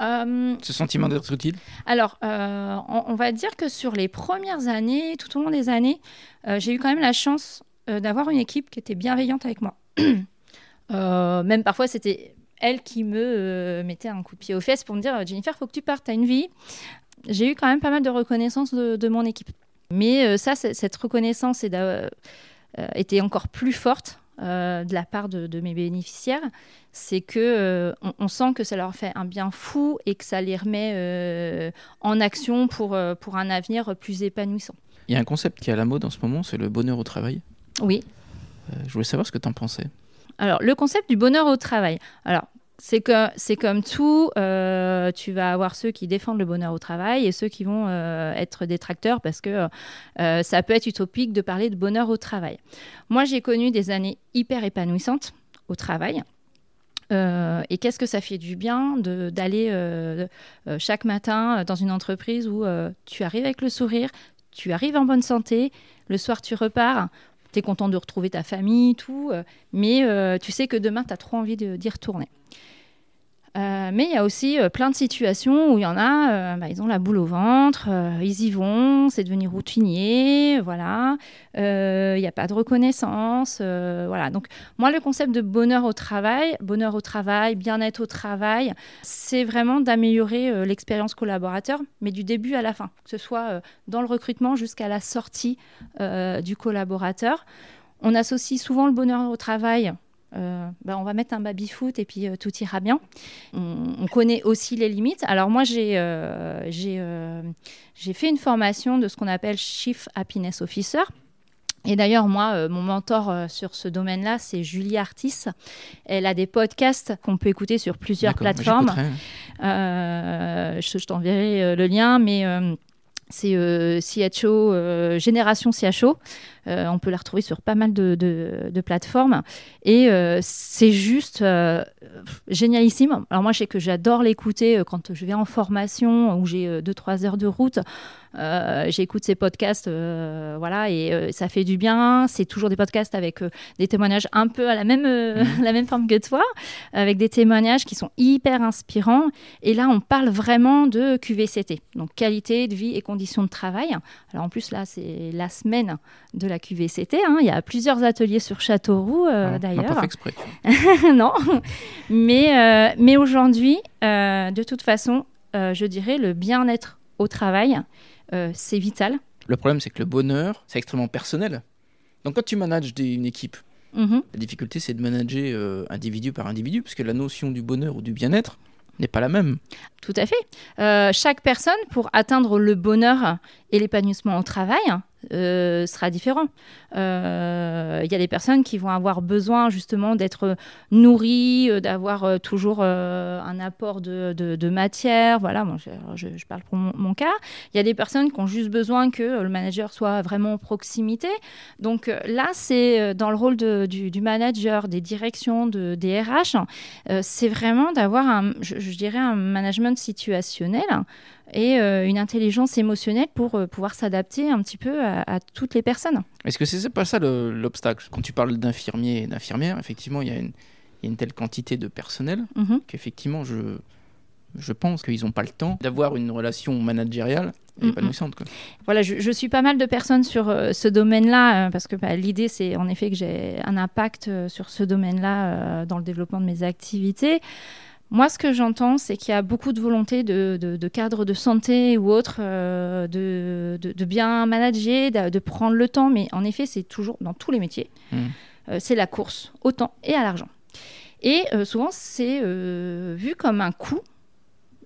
Ce sentiment d'être utile? Alors, on, on, va dire que sur les premières années, tout au long des années, j'ai eu quand même la chance d'avoir une équipe qui était bienveillante avec moi. [clears throat] même parfois, c'était elle qui me euh, mettait un coup de pied aux fesses pour me dire Jennifer, faut que tu partes, as une vie. J'ai eu quand même pas mal de reconnaissance de, mon équipe. Mais euh, ça, cette reconnaissance euh, était encore plus forte de la part de, mes bénéficiaires. C'est que on, sent que ça leur fait un bien fou et que ça les remet en action pour, pour un avenir plus épanouissant. Il y a un concept qui est à la mode en ce moment, c'est le bonheur au travail. Oui. je voulais savoir ce que tu en pensais. Alors, le concept du bonheur au travail. Alors, c'est comme tout, euh, tu vas avoir ceux qui défendent le bonheur au travail et ceux qui vont euh, être détracteurs parce que euh, ça peut être utopique de parler de bonheur au travail. Moi, j'ai connu des années hyper épanouissantes au travail. et qu'est-ce que ça fait du bien d'aller chaque matin dans une entreprise où tu arrives avec le sourire, tu arrives en bonne santé, le soir tu repars, tu es content de retrouver ta famille, tout, euh, mais euh, tu sais que demain, tu as trop envie d'y retourner. Euh, mais il y a aussi euh, plein de situations où il y en a, euh, bah, ils ont la boule au ventre, ils y vont, c'est devenu routinier, voilà. Il n'y a pas de reconnaissance, voilà. Donc moi, le concept de bonheur au travail, bonheur au travail, bien-être au travail, c'est vraiment d'améliorer l'expérience collaborateur, mais du début à la fin, que ce soit dans le recrutement jusqu'à la sortie du collaborateur. On associe souvent le bonheur au travail euh, bah, on va mettre un baby-foot et puis euh, tout ira bien. On, connaît aussi les limites. Alors moi, j'ai euh, j'ai fait une formation de ce qu'on appelle Chief Happiness Officer. Et d'ailleurs, moi, mon mentor sur ce domaine-là, c'est Julie Artis. Elle a des podcasts qu'on peut écouter sur plusieurs plateformes. je, je t'enverrai le lien, mais c'est CHO, Génération CHO. Euh, on peut la retrouver sur pas mal de, plateformes. Et euh, c'est juste euh, génialissime. Alors moi, je sais que j'adore l'écouter quand je vais en formation ou j'ai 2-3 heures de route. J'écoute ces podcasts, voilà, et ça fait du bien. C'est toujours des podcasts avec des témoignages un peu à la même, mhm. [laughs] la même forme que toi, avec des témoignages qui sont hyper inspirants. Et là, on parle vraiment de QVCT, donc qualité de vie et conditions de travail. Alors en plus, là, c'est la semaine de la QVCT. Hein. Il y a plusieurs ateliers sur Châteauroux, euh, ah, d'ailleurs. Pas fait exprès. [laughs] non, mais, euh, mais aujourd'hui, euh, de toute façon, je dirais le bien-être au travail, c'est vital. Le problème, c'est que le bonheur, c'est extrêmement personnel. Donc, quand tu manages une équipe, mhm. la difficulté, c'est de manager individu par individu, parce que la notion du bonheur ou du bien-être, n'est pas la même. Tout à fait. chaque personne, pour atteindre le bonheur et l'épanouissement au travail, euh, sera différent. Euh, il y a des personnes qui vont avoir besoin justement d'être nourries, euh, d'avoir toujours un apport de, matière. Voilà, moi, je, parle pour mon, cas. Il y a des personnes qui ont juste besoin que le manager soit vraiment en proximité. Donc là, c'est dans le rôle du, manager, des directions, de, des RH, c'est vraiment d'avoir, je, je, dirais, un management situationnel et euh, une intelligence émotionnelle pour euh, pouvoir s'adapter un petit peu à, toutes les personnes. Est-ce que c'est pas ça l'obstacle? Quand tu parles d'infirmiers et d'infirmières, effectivement, il y, a une telle quantité de personnel mhm. qu'effectivement, je, je pense qu'ils n'ont pas le temps d'avoir une relation managériale mhm. épanouissante. Voilà, je, suis pas mal de personnes sur euh, ce domaine-là, parce que bah, l'idée, c'est en effet que j'ai un impact sur ce domaine-là dans le développement de mes activités. Moi, ce que j'entends, c'est qu'il y a beaucoup de volonté de, cadres de santé ou autres euh, de, bien manager, de, prendre le temps. Mais en effet, c'est toujours dans tous les métiers. Mmh. Euh, c'est la course au temps et à l'argent. Et euh, souvent, c'est vu comme un coût.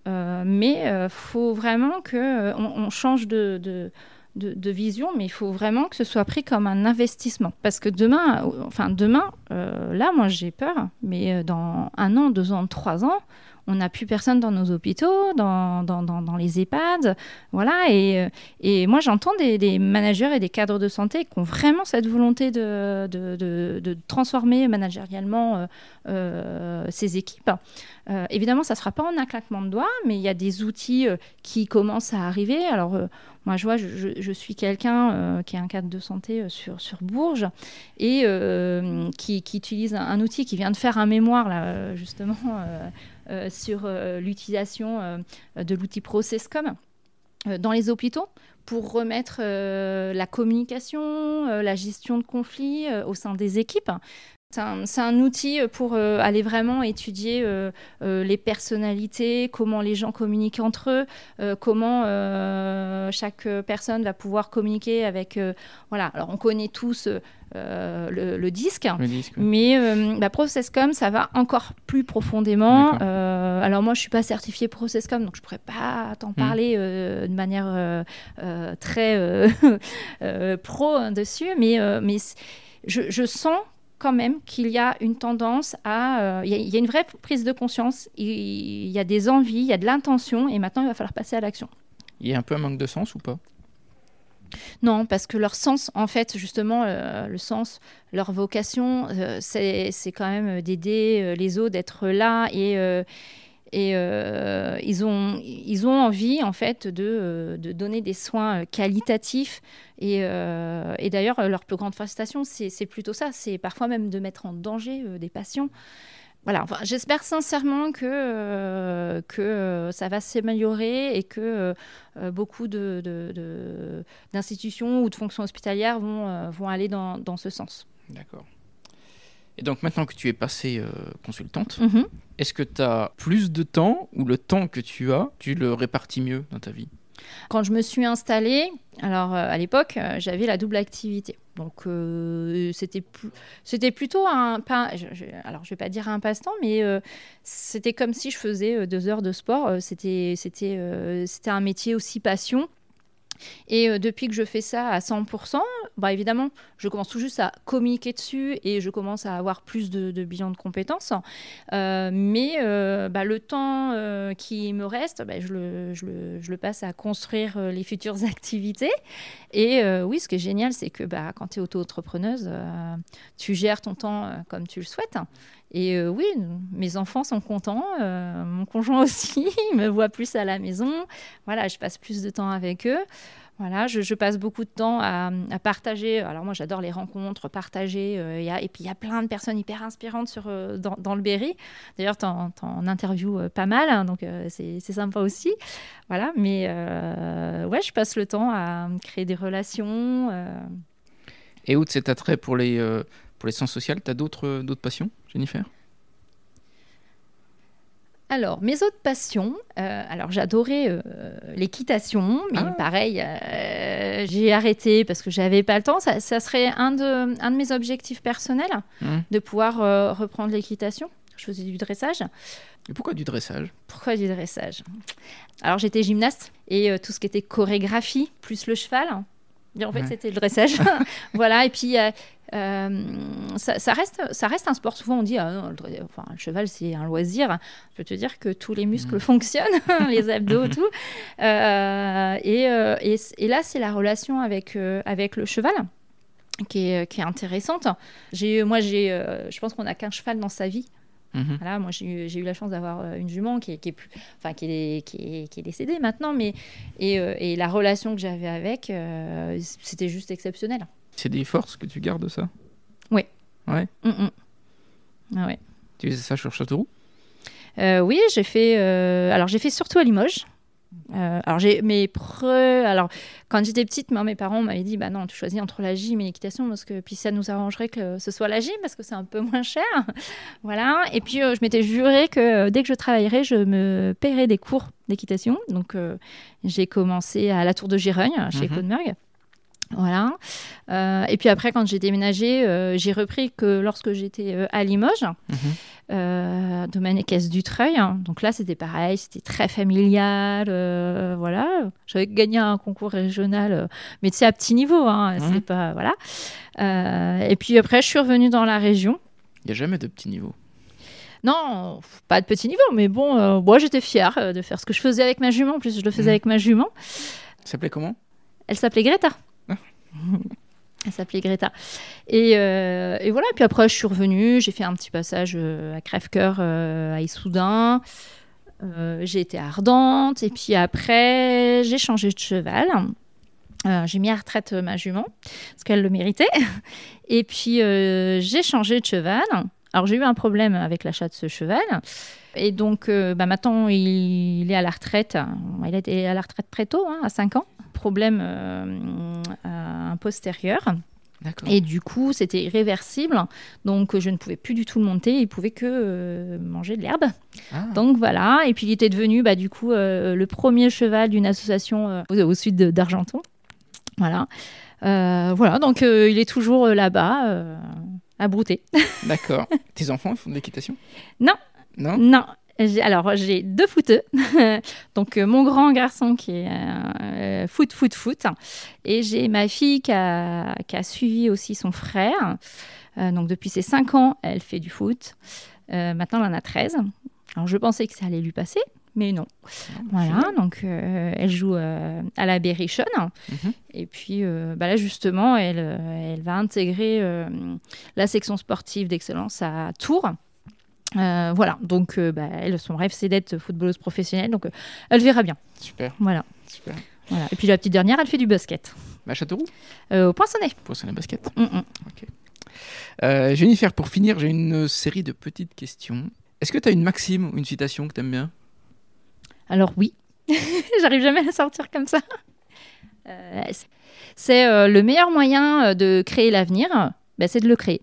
mais il faut vraiment qu'on on change de, de, vision, mais il faut vraiment que ce soit pris comme un investissement. Parce que demain, enfin demain, euh, là, moi j'ai peur, mais euh, dans un an, deux ans, trois ans, on n'a plus personne dans nos hôpitaux, dans, dans, dans, les EHPAD. Voilà. Et, euh, et moi, j'entends des, managers et des cadres de santé qui ont vraiment cette volonté de, de, de, transformer managérialement ces équipes. évidemment, ça ne sera pas en un claquement de doigts, mais il y a des outils qui commencent à arriver. Alors, moi, je vois, je, suis quelqu'un euh, qui est un cadre de santé euh, sur, sur Bourges et euh, qui, utilise un, outil qui vient de faire un mémoire, là, justement, sur l'utilisation de l'outil Processcom dans les hôpitaux pour remettre la communication, la gestion de conflits au sein des équipes. C'est un, outil pour euh, aller vraiment étudier euh, euh, les personnalités, comment les gens communiquent entre eux, comment chaque personne va pouvoir communiquer avec. voilà, alors on connaît tous. Le, disque, mais bah, Processcom, ça va encore plus profondément. alors moi, je suis pas certifiée Processcom, donc je pourrais pas t'en hmm. parler de manière très [laughs] pro dessus, mais, mais je, je sens quand même qu'il y a une tendance à... Euh, il y, a une vraie prise de conscience, il, y a des envies, il y a de l'intention, et maintenant il va falloir passer à l'action. Il y a un peu un manque de sens ou pas? Non, parce que leur sens, en fait, justement, euh, le sens, leur vocation, euh, c'est quand même d'aider les autres, d'être là et, euh, ils, ont, envie, en fait, de, euh, donner des soins qualitatifs. Et, euh, et d'ailleurs, leur plus grande frustration, c'est plutôt ça. C'est parfois même de mettre en danger des patients. Voilà, enfin, j'espère sincèrement que, que ça va s'améliorer et que beaucoup d'institutions de, de, ou de fonctions hospitalières vont, vont aller dans, dans ce sens. D'accord. Et donc maintenant que tu es passée euh, consultante, mhm. est-ce que tu as plus de temps ou le temps que tu as, tu le répartis mieux dans ta vie? Quand je me suis installée, alors euh, à l'époque, euh, j'avais la double activité. Donc c'était c'était plutôt un pas alors je vais pas dire un passe-temps mais c'était comme si je faisais deux heures de sport. C'était c'était un métier aussi passion et euh, depuis que je fais ça à 100%, bah évidemment, je commence tout juste à communiquer dessus et je commence à avoir plus de, de bilan de compétences. Euh, mais euh, bah, le temps qui me reste, bah, je, le, passe à construire les futures [laughs] activités. Et oui, ce qui est génial, c'est que bah, quand tu es auto-entrepreneuse, tu gères ton temps comme tu le souhaites. Et oui, mes enfants sont contents, mon conjoint [laughs] aussi, il me voit plus à la maison. Voilà, je passe plus de temps avec eux. Voilà, je, passe beaucoup de temps à, partager. Alors moi, j'adore les rencontres, partager. Euh, et puis il y a plein de personnes hyper inspirantes euh, dans, le Berry. D'ailleurs, tu en, interviews euh, pas mal, hein, donc c'est sympa aussi. Voilà, mais ouais, je passe le temps à créer des relations. Et outre cet attrait pour les, pour les sciences sociales, tu as d'autres passions, Jennifer? Alors, mes autres passions, euh, alors j'adorais euh, l'équitation, mais ah. pareil, euh, j'ai arrêté parce que j'avais pas le temps. Ça, serait un de, un de mes objectifs personnels, mmh. de pouvoir reprendre l'équitation. Je faisais du dressage. Et pourquoi du dressage? Pourquoi du dressage? Alors j'étais gymnaste et tout ce qui était chorégraphie, plus le cheval, en fait, c'était le dressage. [laughs] voilà. Et puis, euh, euh, ça, reste, ça reste un sport. Souvent, on dit, ah le, enfin, le cheval, c'est un loisir. Je peux te dire que tous les muscles mm. fonctionnent, [laughs] les abdos, tout. Euh, et, et, là, c'est la relation avec, avec le cheval. Qui est, qui est intéressante. J'ai, moi, j'ai, je pense qu'on n'a qu'un cheval dans sa vie. Mhm. Voilà, moi, j'ai eu la chance d'avoir euh, une jument qui est, qui est, plus, enfin, qui est, qui est, qui est décédée maintenant, mais et, euh, et la relation que j'avais avec, euh, c'était juste exceptionnel. C'est des forces que tu gardes ça? Oui. Ouais. Mm, mm. Ah ouais. Tu faisais ça sur Châteauroux? Oui, j'ai fait. alors, j'ai fait surtout à Limoges. Euh, alors j'ai mes. Alors quand j'étais petite, moi, mes parents m'avaient dit bah non, tu choisis entre la gym et l'équitation parce que puis ça nous arrangerait que ce soit la gym parce que c'est un peu moins cher. [laughs] voilà. Et puis euh, je m'étais juré que dès que je travaillerais, je me paierais des cours d'équitation. Donc j'ai commencé à la Tour de Girogne chez mmh. Voilà. Euh, et puis après, quand j'ai déménagé, euh, j'ai repris que lorsque j'étais euh, à Limoges, mhm. domaine et caisse du Treuil. Donc là, c'était pareil, c'était très familial. voilà. J'avais gagné un concours régional, mais tu sais, à petit niveau. Hein, mhm. pas. Voilà. et puis après, je suis revenue dans la région. Il n'y a jamais de petit niveau. Non, pas de petit niveau, mais bon, moi j'étais fière de faire ce que je faisais avec ma jument. En plus, je le faisais mhm. avec ma jument. Elle s'appelait comment? Elle s'appelait Greta. Elle s'appelait Greta. Et, euh, et, voilà, puis après, je suis revenue, j'ai fait un petit passage euh, à Crèvecoeur, euh, à Issoudun. j'ai été ardente, et puis après, j'ai changé de cheval. j'ai mis à retraite ma jument, parce qu'elle le méritait. [laughs] Et puis, j'ai changé de cheval. Alors, j'ai eu un problème avec l'achat de ce cheval. Et donc, bah, maintenant, il, est à la retraite. Il était à la retraite très tôt, hein, à 5 ans problème euh, postérieur. Et du coup, c'était irréversible. Donc, je ne pouvais plus du tout le monter. Il pouvait que euh, manger de l'herbe. Ah. Donc, voilà. Et puis, il était devenu, bah, du coup, euh, le premier cheval d'une association au, sud d'Argenton. Voilà. voilà. Donc, il est toujours là-bas, à brouter. [laughs] D'accord. Tes enfants font de l'équitation? Non. Non? Non alors, j'ai deux footeux. [laughs] donc, euh, mon grand garçon qui est euh, foot, foot, foot. Et j'ai ma fille qui a, suivi aussi son frère. Euh, donc, depuis ses 5 ans, elle fait du foot. maintenant, elle en a 13. Alors, je pensais que ça allait lui passer, mais non. Ah, voilà, donc elle joue à la Berrichonne. Mhm. Et puis bah là, justement, elle, elle va intégrer la section sportive d'excellence à Tours. Euh, voilà, donc euh, bah, elle, son rêve c'est d'être footballeuse professionnelle, donc euh, elle verra bien. Super. Voilà. Super. Voilà. Et puis la petite dernière, elle fait du basket. À Châteauroux Au Poinçonnet. Poinçonnet basket. Mm, mm. Ok. Jennifer, pour finir, j'ai une série de petites questions. Est-ce que tu as une maxime ou une citation que tu aimes bien? Alors oui, [laughs] j'arrive jamais à sortir comme ça. c'est le meilleur moyen de créer l'avenir, bah, c'est de le créer.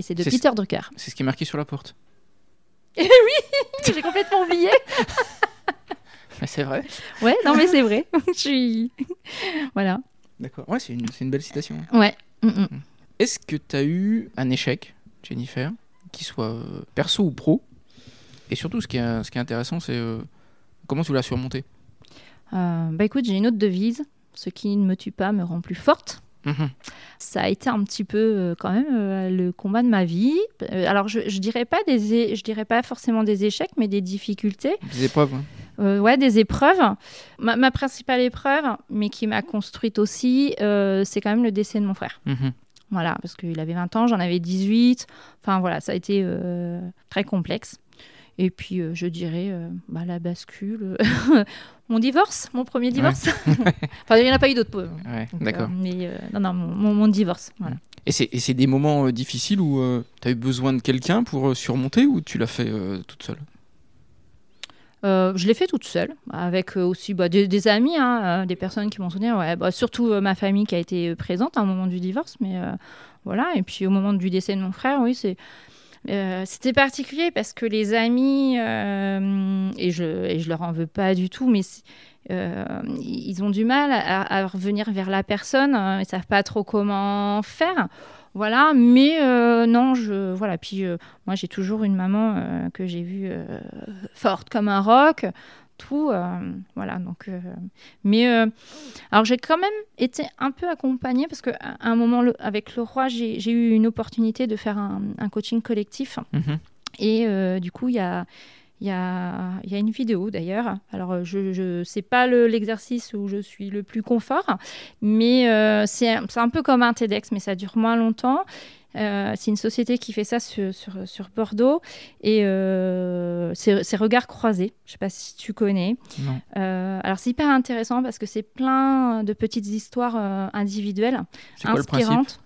Et c'est de Peter Drucker. C'est ce qui est marqué sur la porte. [laughs] Oui, [laughs] j'ai complètement oublié. [laughs] mais c'est vrai. Ouais, non mais c'est vrai. Je suis... Voilà. D'accord. Ouais, c'est une, une, belle citation. Ouais. Mm, mm. Mm. Est-ce que tu as eu un échec, Jennifer, qui soit euh, perso ou pro? Et surtout, ce qui est, ce qui est intéressant, c'est euh, comment tu l'as surmonté? Euh, Bah écoute, j'ai une autre devise. Ce qui ne me tue pas me rend plus forte. Mhm. Ça a été un petit peu euh, quand même euh, le combat de ma vie. Euh, alors je, je dirais pas des, je dirais pas forcément des échecs, mais des difficultés. Des épreuves. ouais, des épreuves. Ma, principale épreuve, mais qui m'a construite aussi, c'est quand même le décès de mon frère. Mhm. Voilà, parce qu'il avait 20 ans, j'en avais 18. Enfin voilà, ça a été très complexe. Et puis, je dirais, bah, la bascule, [laughs] mon divorce, mon premier divorce. [laughs] enfin, il n'y en a pas eu d'autres. Ouais, D'accord. Euh, mais euh, non, non, mon, mon, divorce. Voilà. Et c'est des moments euh, difficiles où tu as eu besoin de quelqu'un pour surmonter ou tu l'as fait toute seule? Je l'ai fait toute seule, avec aussi bah, des, amis, hein, des personnes qui m'ont soutenu, ouais, bah, surtout ma famille qui a été présente à un moment du divorce, mais voilà. Et puis au moment du décès de mon frère, oui, c'est euh, c'était particulier parce que les amis, euh, et, je, et je leur en veux pas du tout, mais euh, ils ont du mal à, revenir vers la personne, ils savent pas trop comment faire. Voilà, mais non, je voilà. Puis moi, j'ai toujours une maman que j'ai vue forte comme un roc tout. Euh, voilà, donc. Euh, mais euh, alors j'ai quand même été un peu accompagnée parce qu'à un moment avec le roi, j'ai eu une opportunité de faire un, coaching collectif. Mhm. Et du coup, il y a. Il y, a, y a, une vidéo d'ailleurs. Alors, je ne sais pas l'exercice où je suis le plus confort, mais c'est un peu comme un TEDx, mais ça dure moins longtemps. Euh, c'est une société qui fait ça sur, sur, Bordeaux. Et euh, c'est Regards croisés. Je ne sais pas si tu connais. Euh, alors, c'est hyper intéressant parce que c'est plein de petites histoires individuelles, inspirantes.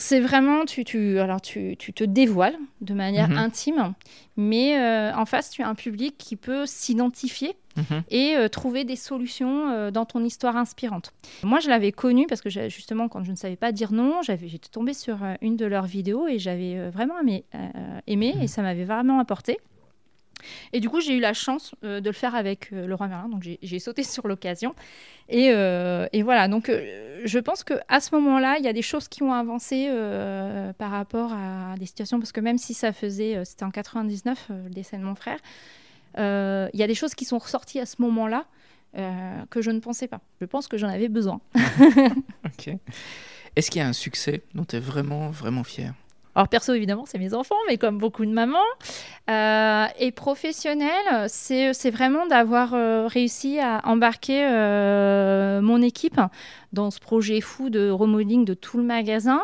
C'est vraiment, tu, tu, alors tu, tu, te dévoiles de manière mhm. intime, mais euh, en face, tu as un public qui peut s'identifier mhm. et euh, trouver des solutions euh, dans ton histoire inspirante. Moi, je l'avais connu parce que justement, quand je ne savais pas dire non, j'étais tombée sur une de leurs vidéos et j'avais vraiment aimé, aimé et mhm. ça m'avait vraiment apporté. Et du coup, j'ai eu la chance euh, de le faire avec euh, Laurent Merlin, donc j'ai sauté [laughs] sur l'occasion. Et, euh, voilà, donc je pense qu'à ce moment-là, il y a des choses qui ont avancé par rapport à des situations, parce que même si ça faisait, c'était en 99, le décès de mon frère, il y a des choses qui sont ressorties à ce moment-là que je ne pensais pas. Je pense que j'en avais besoin. [laughs] ok. Est-ce qu'il y a un succès dont tu es vraiment, vraiment fier alors perso, évidemment, c'est mes enfants, mais comme beaucoup de mamans. Euh, et professionnel, c'est vraiment d'avoir euh, réussi à embarquer euh, mon équipe dans ce projet fou de remodeling de tout le magasin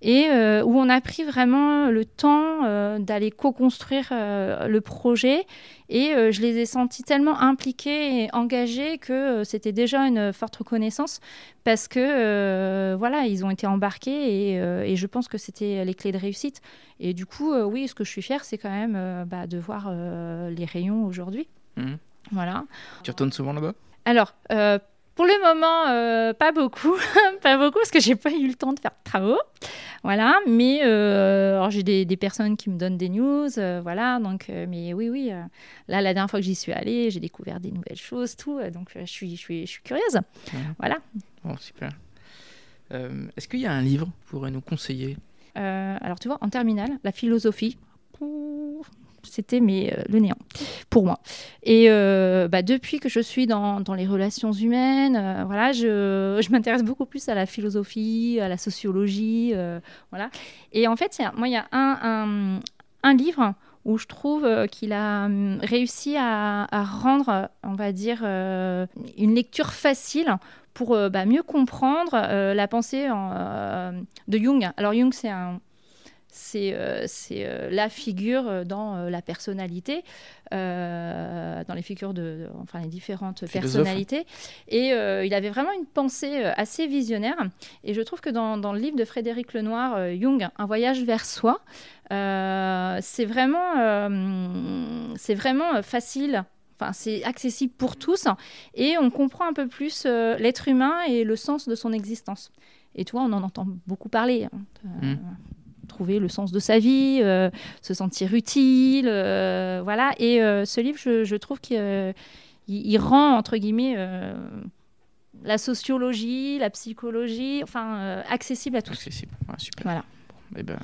et où on a pris vraiment le temps d'aller co-construire le projet et je les ai sentis tellement impliqués et engagés que c'était déjà une forte reconnaissance parce que voilà, ils ont été embarqués et, et je pense que c'était les clés de réussite. Et du coup, oui, ce que je suis fière, c'est quand même bah, de voir euh, les rayons aujourd'hui. Mhm. Voilà. Tu retournes souvent là-bas? Alors, euh, pour le moment, euh, pas beaucoup, [laughs] pas beaucoup parce que j'ai pas eu le temps de faire de travaux, voilà. Mais j'ai des, personnes qui me donnent des news, voilà. Donc, mais oui, oui. là, la dernière fois que j'y suis allée, j'ai découvert des nouvelles choses, tout. donc, je suis, je suis, je suis curieuse, voilà. Bon, super. Est-ce qu'il y a un livre que pourrais nous conseiller? Alors, tu vois, en terminale, la philosophie c'était mais euh, le néant pour moi. Et euh, bah, depuis que je suis dans, dans les relations humaines, euh, voilà, je, je m'intéresse beaucoup plus à la philosophie, à la sociologie, voilà. Et en fait, moi, il y a un, un, livre où je trouve qu'il a hum, réussi à, à, rendre, on va dire, une lecture facile pour bah, mieux comprendre la pensée de Jung. Alors Jung, c'est un c'est euh, euh, la figure euh, dans la personnalité, dans les figures de, enfin les différentes personnalités. Et il avait vraiment une pensée assez visionnaire. Et je trouve que dans, dans le livre de Frédéric Lenoir, Jung, Un voyage vers soi, c'est vraiment, c'est vraiment facile Enfin, c'est accessible pour tous et on comprend un peu plus l'être humain et le sens de son existence. Et toi, on en entend beaucoup parler. Hein, mmh trouver le sens de sa vie, euh, se sentir utile, euh, voilà. Et euh, ce livre, je, trouve qu'il il, rend entre guillemets la sociologie, la psychologie, enfin accessible à tous. Accessible, super. Voilà. eh ben,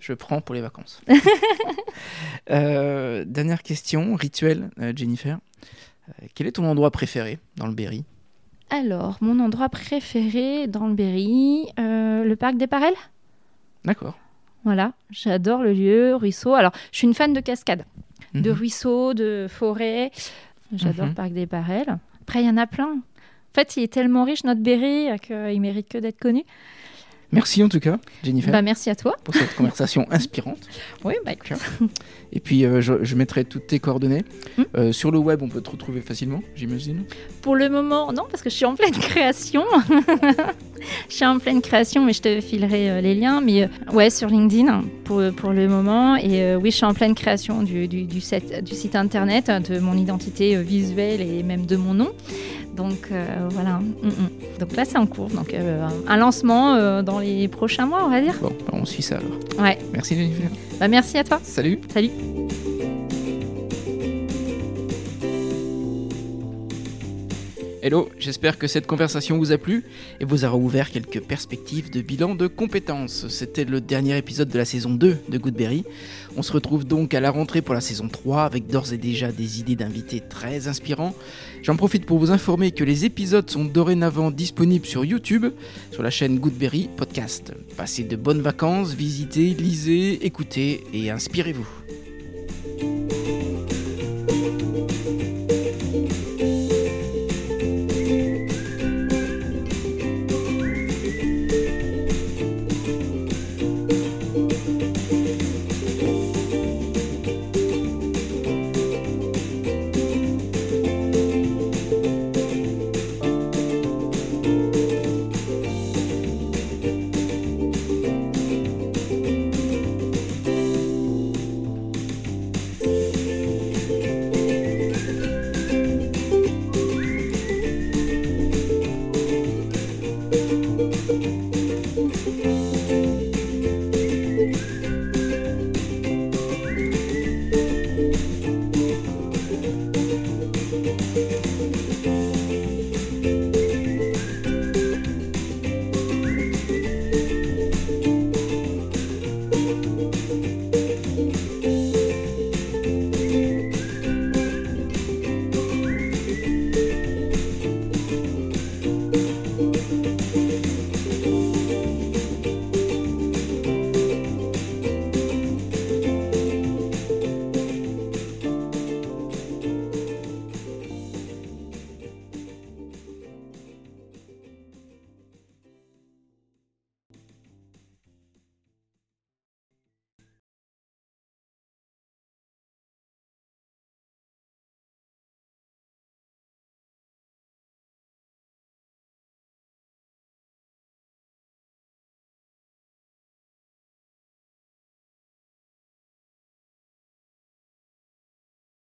je prends pour les vacances. [laughs] dernière question, rituel, Jennifer. quel est ton endroit préféré dans le Berry? Alors, mon endroit préféré dans le Berry, le parc des Parelles? D'accord. Voilà, j'adore le lieu, ruisseau. Alors, je suis une fan de cascades, de mhm. ruisseaux, de forêts. J'adore le mhm. parc des Parelles. Après, il y en a plein. En fait, il est tellement riche, notre Berry, qu'il mérite que d'être connu. Merci en tout cas, Jennifer. Bah, merci à toi. Pour cette conversation inspirante. [laughs] Oui, bah écoute. Et puis, euh, je, mettrai toutes tes coordonnées. Hmm. Euh, sur le web, on peut te retrouver facilement, j'imagine Pour le moment, non, parce que je suis en pleine création. [laughs] je suis en pleine création, mais je te filerai euh, les liens. Mais ouais, sur LinkedIn pour, pour le moment. Et oui, je suis en pleine création du, du, du, du site internet, de mon identité visuelle et même de mon nom. Donc voilà. Mm, mm. Donc là, c'est en cours. Donc un lancement dans les prochains mois, on va dire. Bon, on suit ça alors. Ouais. Merci Jennifer. Bah, merci à toi. Salut. Salut. Hello, j'espère que cette conversation vous a plu et vous aura ouvert quelques perspectives de bilan de compétences. C'était le dernier épisode de la saison 2 de Goodberry. On se retrouve donc à la rentrée pour la saison 3 avec d'ores et déjà des idées d'invités très inspirants. J'en profite pour vous informer que les épisodes sont dorénavant disponibles sur YouTube, sur la chaîne Goodberry Podcast. Passez de bonnes vacances, visitez, lisez, écoutez et inspirez-vous.